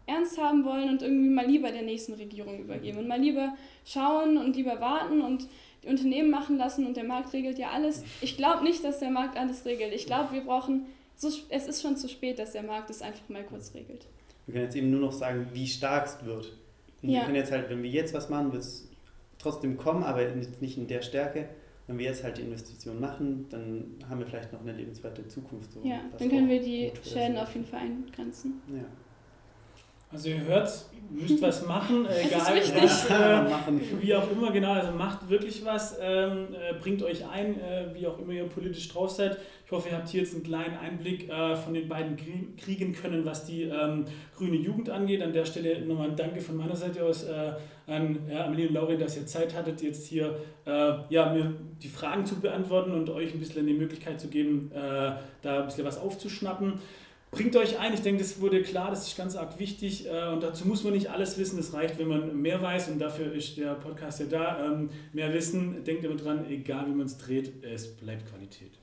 ernst haben wollen und irgendwie mal lieber der nächsten Regierung übergeben und mal lieber schauen und lieber warten und die Unternehmen machen lassen und der Markt regelt ja alles. Ich glaube nicht, dass der Markt alles regelt. Ich glaube, wir brauchen, so, es ist schon zu spät, dass der Markt es einfach mal kurz regelt. Wir können jetzt eben nur noch sagen, wie stark es wird. Und ja. wir können jetzt halt, wenn wir jetzt was machen, wird es trotzdem kommen, aber nicht in der Stärke wenn wir jetzt halt die Investition machen, dann haben wir vielleicht noch eine lebenswerte Zukunft. So, ja, dann können wir die Schäden auf jeden Fall eingrenzen. Ja. Also ihr hört, müsst was machen, [laughs] egal was, äh, wie auch immer, genau, also macht wirklich was, ähm, äh, bringt euch ein, äh, wie auch immer ihr politisch drauf seid. Ich hoffe, ihr habt hier jetzt einen kleinen Einblick äh, von den beiden kriegen können, was die ähm, grüne Jugend angeht. An der Stelle nochmal ein Danke von meiner Seite aus äh, an ja, Amelie und Laurin, dass ihr Zeit hattet, jetzt hier äh, ja, mir die Fragen zu beantworten und euch ein bisschen die Möglichkeit zu geben, da ein bisschen was aufzuschnappen. Bringt euch ein, ich denke, das wurde klar, das ist ganz arg wichtig äh, und dazu muss man nicht alles wissen, es reicht, wenn man mehr weiß und dafür ist der Podcast ja da. Ähm, mehr Wissen, denkt immer dran, egal wie man es dreht, es bleibt Qualität.